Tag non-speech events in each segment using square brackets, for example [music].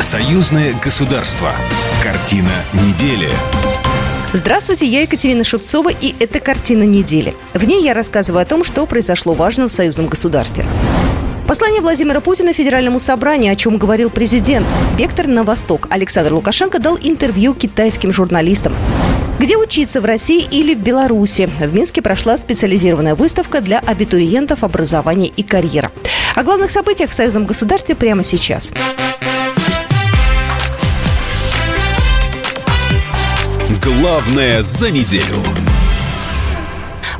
Союзное государство. Картина недели. Здравствуйте, я Екатерина Шевцова, и это «Картина недели». В ней я рассказываю о том, что произошло важно в союзном государстве. Послание Владимира Путина Федеральному собранию, о чем говорил президент. Вектор на восток. Александр Лукашенко дал интервью китайским журналистам. Где учиться в России или в Беларуси? В Минске прошла специализированная выставка для абитуриентов образования и карьера. О главных событиях в союзном государстве прямо сейчас. Главное за неделю.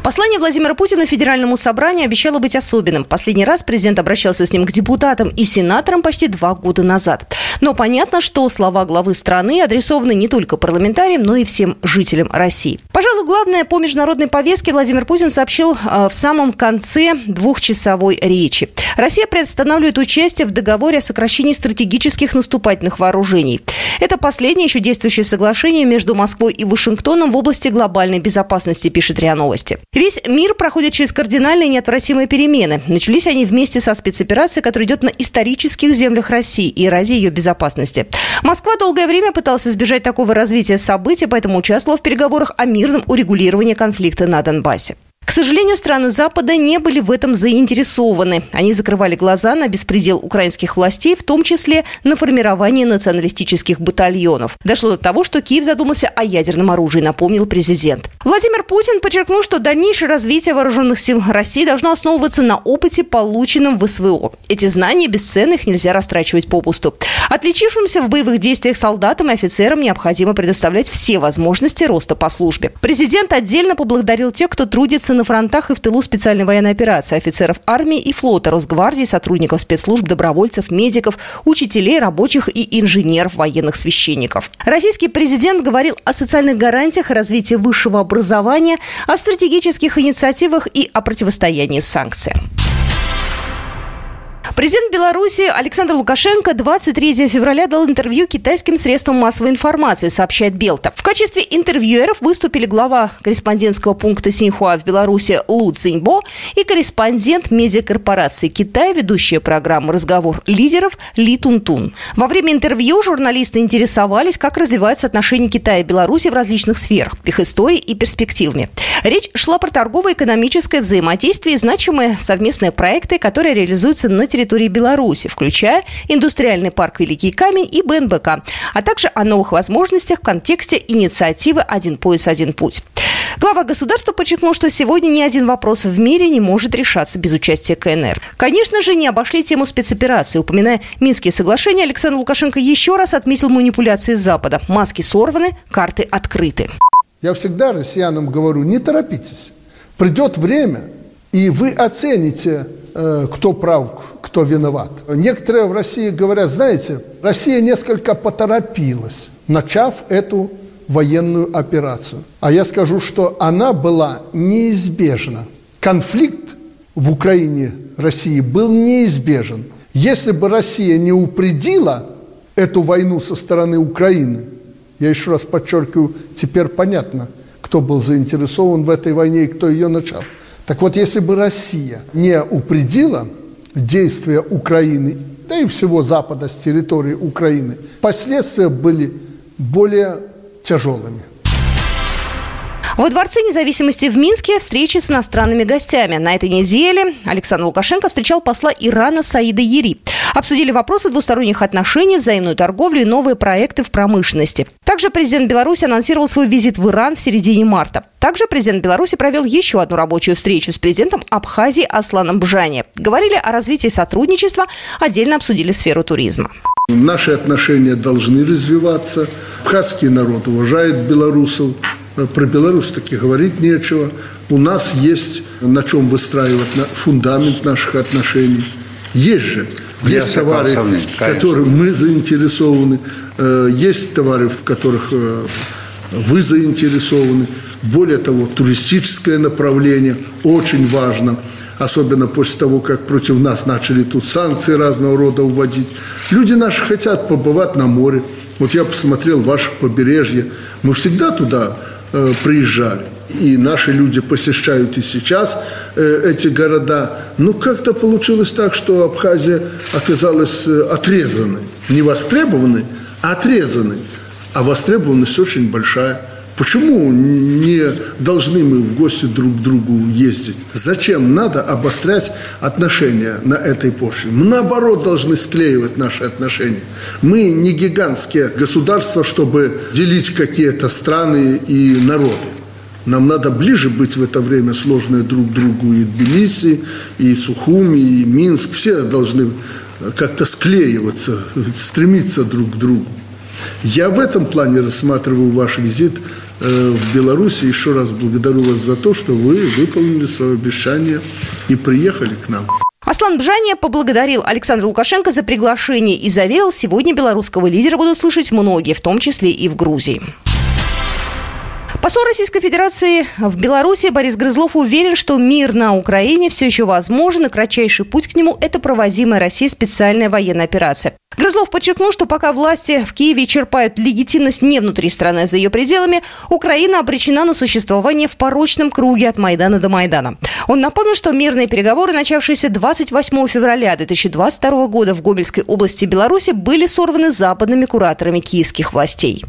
Послание Владимира Путина Федеральному собранию обещало быть особенным. Последний раз президент обращался с ним к депутатам и сенаторам почти два года назад. Но понятно, что слова главы страны адресованы не только парламентариям, но и всем жителям России. Пожалуй, главное по международной повестке Владимир Путин сообщил э, в самом конце двухчасовой речи. Россия приостанавливает участие в договоре о сокращении стратегических наступательных вооружений. Это последнее еще действующее соглашение между Москвой и Вашингтоном в области глобальной безопасности, пишет РИА Новости. Весь мир проходит через кардинальные неотвратимые перемены. Начались они вместе со спецоперацией, которая идет на исторических землях России и ради ее безопасности. Москва долгое время пыталась избежать такого развития событий, поэтому участвовала в переговорах о мирном урегулировании конфликта на Донбассе. К сожалению, страны Запада не были в этом заинтересованы. Они закрывали глаза на беспредел украинских властей, в том числе на формирование националистических батальонов. Дошло до того, что Киев задумался о ядерном оружии, напомнил президент. Владимир Путин подчеркнул, что дальнейшее развитие вооруженных сил России должно основываться на опыте, полученном в СВО. Эти знания бесценны, их нельзя растрачивать попусту. Отличившимся в боевых действиях солдатам и офицерам необходимо предоставлять все возможности роста по службе. Президент отдельно поблагодарил тех, кто трудится на фронтах и в тылу специальной военной операции, офицеров армии и флота, Росгвардии, сотрудников спецслужб, добровольцев, медиков, учителей, рабочих и инженеров, военных священников. Российский президент говорил о социальных гарантиях, о развитии высшего образования, о стратегических инициативах и о противостоянии санкциям. Президент Беларуси Александр Лукашенко 23 февраля дал интервью китайским средствам массовой информации, сообщает Белта. В качестве интервьюеров выступили глава корреспондентского пункта Синьхуа в Беларуси Лу Циньбо и корреспондент медиакорпорации Китая, ведущая программу «Разговор лидеров» Ли Тунтун. Во время интервью журналисты интересовались, как развиваются отношения Китая и Беларуси в различных сферах, их историей и перспективами. Речь шла про торгово-экономическое взаимодействие и значимые совместные проекты, которые реализуются на территории территории Беларуси, включая индустриальный парк «Великий камень» и БНБК, а также о новых возможностях в контексте инициативы «Один пояс, один путь». Глава государства подчеркнул, что сегодня ни один вопрос в мире не может решаться без участия КНР. Конечно же, не обошли тему спецоперации. Упоминая Минские соглашения, Александр Лукашенко еще раз отметил манипуляции Запада. Маски сорваны, карты открыты. Я всегда россиянам говорю, не торопитесь. Придет время, и вы оцените, э, кто прав, кто виноват. Некоторые в России говорят, знаете, Россия несколько поторопилась, начав эту военную операцию. А я скажу, что она была неизбежна. Конфликт в Украине России был неизбежен. Если бы Россия не упредила эту войну со стороны Украины, я еще раз подчеркиваю, теперь понятно, кто был заинтересован в этой войне и кто ее начал. Так вот, если бы Россия не упредила действия Украины, да и всего Запада с территории Украины, последствия были более тяжелыми. Во Дворце независимости в Минске встречи с иностранными гостями. На этой неделе Александр Лукашенко встречал посла Ирана Саида Ери. Обсудили вопросы двусторонних отношений, взаимную торговлю и новые проекты в промышленности. Также президент Беларуси анонсировал свой визит в Иран в середине марта. Также президент Беларуси провел еще одну рабочую встречу с президентом Абхазии Асланом Бжани. Говорили о развитии сотрудничества, отдельно обсудили сферу туризма. Наши отношения должны развиваться. Абхазский народ уважает белорусов. Про Беларусь таки говорить нечего. У нас есть на чем выстраивать фундамент наших отношений. Есть же. Есть товары, в которых мы заинтересованы. Э, есть товары, в которых э, вы заинтересованы. Более того, туристическое направление очень важно – особенно после того, как против нас начали тут санкции разного рода уводить. Люди наши хотят побывать на море. Вот я посмотрел ваше побережье. Мы всегда туда э, приезжали. И наши люди посещают и сейчас э, эти города. Ну, как-то получилось так, что Абхазия оказалась э, отрезанной. Не востребованной, а отрезанной. А востребованность очень большая. Почему не должны мы в гости друг к другу ездить? Зачем надо обострять отношения на этой почве? Мы наоборот должны склеивать наши отношения. Мы не гигантские государства, чтобы делить какие-то страны и народы. Нам надо ближе быть в это время сложные друг другу и Тбилиси, и Сухуми, и Минск. Все должны как-то склеиваться, [laughs] стремиться друг к другу. Я в этом плане рассматриваю ваш визит Э, в Беларуси. Еще раз благодарю вас за то, что вы выполнили свое обещание и приехали к нам. Аслан Бжания поблагодарил Александра Лукашенко за приглашение и заверил, сегодня белорусского лидера будут слышать многие, в том числе и в Грузии. Посол Российской Федерации в Беларуси Борис Грызлов уверен, что мир на Украине все еще возможен, и кратчайший путь к нему – это проводимая Россией специальная военная операция. Грызлов подчеркнул, что пока власти в Киеве черпают легитимность не внутри страны, а за ее пределами, Украина обречена на существование в порочном круге от Майдана до Майдана. Он напомнил, что мирные переговоры, начавшиеся 28 февраля 2022 года в Гомельской области Беларуси, были сорваны западными кураторами киевских властей.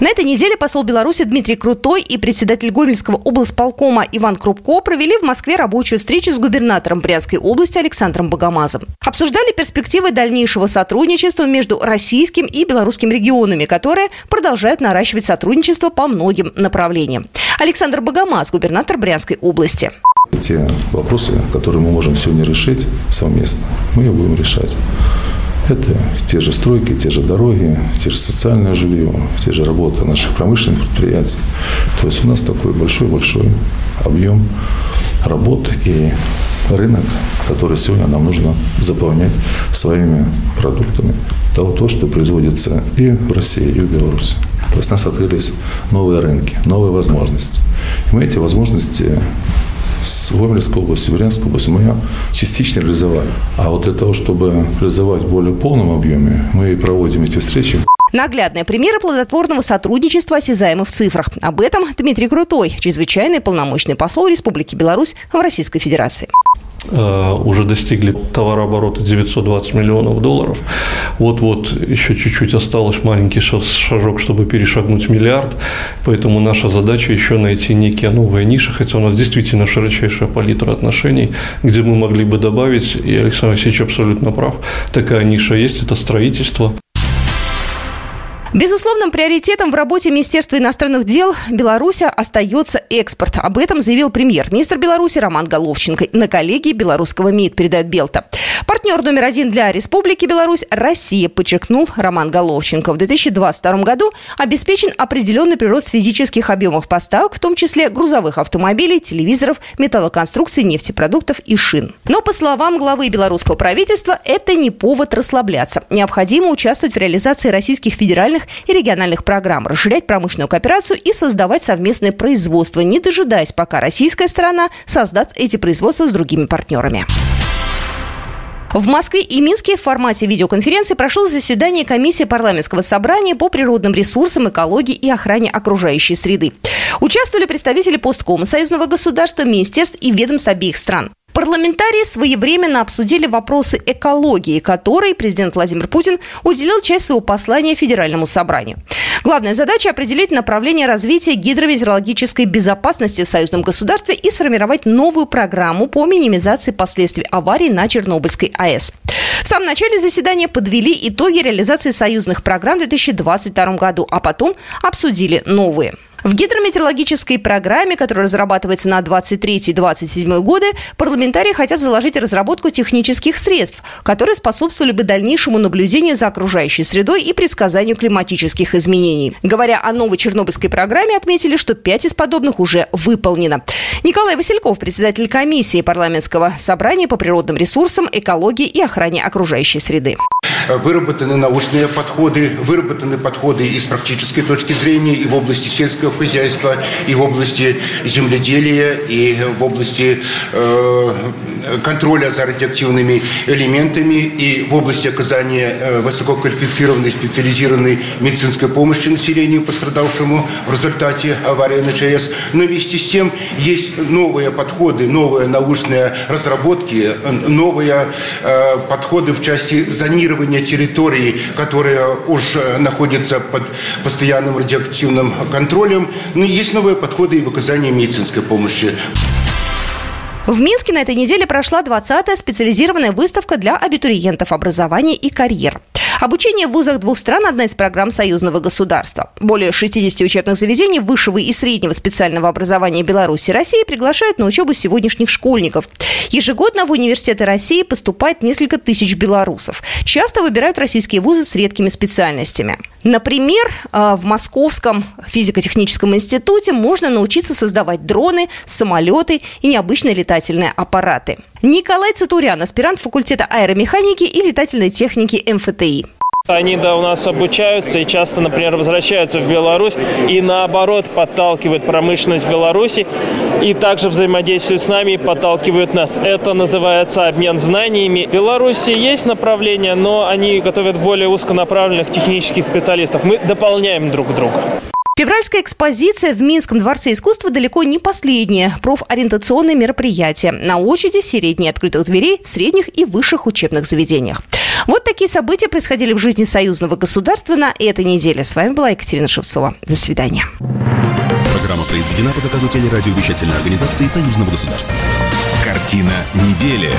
На этой неделе посол Беларуси Дмитрий Крутой и председатель Гомельского облсполкома Иван Крупко провели в Москве рабочую встречу с губернатором Брянской области Александром Богомазом. Обсуждали перспективы дальнейшего сотрудничества между российским и белорусским регионами, которые продолжают наращивать сотрудничество по многим направлениям. Александр Богомаз, губернатор Брянской области. Те вопросы, которые мы можем сегодня решить совместно, мы их будем решать. Это те же стройки, те же дороги, те же социальное жилье, те же работы наших промышленных предприятий. То есть у нас такой большой-большой объем работ и рынок, который сегодня нам нужно заполнять своими продуктами. Того, то, что производится и в России, и в Беларуси. То есть у нас открылись новые рынки, новые возможности. И мы эти возможности с Гомельской областью, Брянской областью мы ее частично реализовали. А вот для того, чтобы реализовать в более полном объеме, мы проводим эти встречи. Наглядные примеры плодотворного сотрудничества осязаемы в цифрах. Об этом Дмитрий Крутой, чрезвычайный полномочный посол Республики Беларусь в Российской Федерации. Э, уже достигли товарооборота 920 миллионов долларов. Вот-вот еще чуть-чуть осталось маленький шажок, чтобы перешагнуть миллиард. Поэтому наша задача еще найти некие новые ниши, хотя у нас действительно широчайшая палитра отношений, где мы могли бы добавить, и Александр Васильевич абсолютно прав, такая ниша есть, это строительство. Безусловным приоритетом в работе Министерства иностранных дел Беларуси остается экспорт. Об этом заявил премьер-министр Беларуси Роман Головченко на коллегии белорусского МИД, передает Белта. Партнер номер один для Республики Беларусь – Россия, подчеркнул Роман Головченко. В 2022 году обеспечен определенный прирост физических объемов поставок, в том числе грузовых автомобилей, телевизоров, металлоконструкций, нефтепродуктов и шин. Но, по словам главы белорусского правительства, это не повод расслабляться. Необходимо участвовать в реализации российских федеральных федеральных и региональных программ, расширять промышленную кооперацию и создавать совместное производство, не дожидаясь, пока российская сторона создаст эти производства с другими партнерами. В Москве и Минске в формате видеоконференции прошло заседание комиссии парламентского собрания по природным ресурсам, экологии и охране окружающей среды. Участвовали представители посткома союзного государства, министерств и ведомств обеих стран. Парламентарии своевременно обсудили вопросы экологии, которой президент Владимир Путин уделил часть своего послания Федеральному собранию. Главная задача – определить направление развития гидрометеорологической безопасности в союзном государстве и сформировать новую программу по минимизации последствий аварий на Чернобыльской АЭС. В самом начале заседания подвели итоги реализации союзных программ в 2022 году, а потом обсудили новые. В гидрометеорологической программе, которая разрабатывается на 23-27 годы, парламентарии хотят заложить разработку технических средств, которые способствовали бы дальнейшему наблюдению за окружающей средой и предсказанию климатических изменений. Говоря о новой Чернобыльской программе, отметили, что пять из подобных уже выполнено. Николай Васильков, председатель комиссии парламентского собрания по природным ресурсам, экологии и охране окружающей среды. Выработаны научные подходы, выработаны подходы и с практической точки зрения, и в области сельского хозяйства, и в области земледелия, и в области э, контроля за радиоактивными элементами, и в области оказания э, высококвалифицированной специализированной медицинской помощи населению, пострадавшему в результате аварии на ЧАЭС. Но вместе с тем есть новые подходы, новые научные разработки, новые э, подходы в части зонирования территории, которые уже находятся под постоянным радиоактивным контролем. Но есть новые подходы и в оказании медицинской помощи. В Минске на этой неделе прошла 20-я специализированная выставка для абитуриентов образования и карьер. Обучение в вузах двух стран – одна из программ союзного государства. Более 60 учебных заведений высшего и среднего специального образования Беларуси и России приглашают на учебу сегодняшних школьников. Ежегодно в университеты России поступает несколько тысяч белорусов. Часто выбирают российские вузы с редкими специальностями. Например, э, в Московском физико-техническом институте можно научиться создавать дроны, самолеты и необычные летательные аппараты. Николай Цатурян, аспирант факультета аэромеханики и летательной техники МФТИ. Они да, у нас обучаются и часто, например, возвращаются в Беларусь и наоборот подталкивают промышленность Беларуси и также взаимодействуют с нами и подталкивают нас. Это называется обмен знаниями. В Беларуси есть направления, но они готовят более узконаправленных технических специалистов. Мы дополняем друг друга. Февральская экспозиция в Минском дворце искусства далеко не последнее профориентационное мероприятие. На очереди серия дней открытых дверей в средних и высших учебных заведениях. Вот такие события происходили в жизни союзного государства на этой неделе. С вами была Екатерина Шевцова. До свидания. Программа произведена по заказу телерадиовещательной организации союзного государства. Картина недели.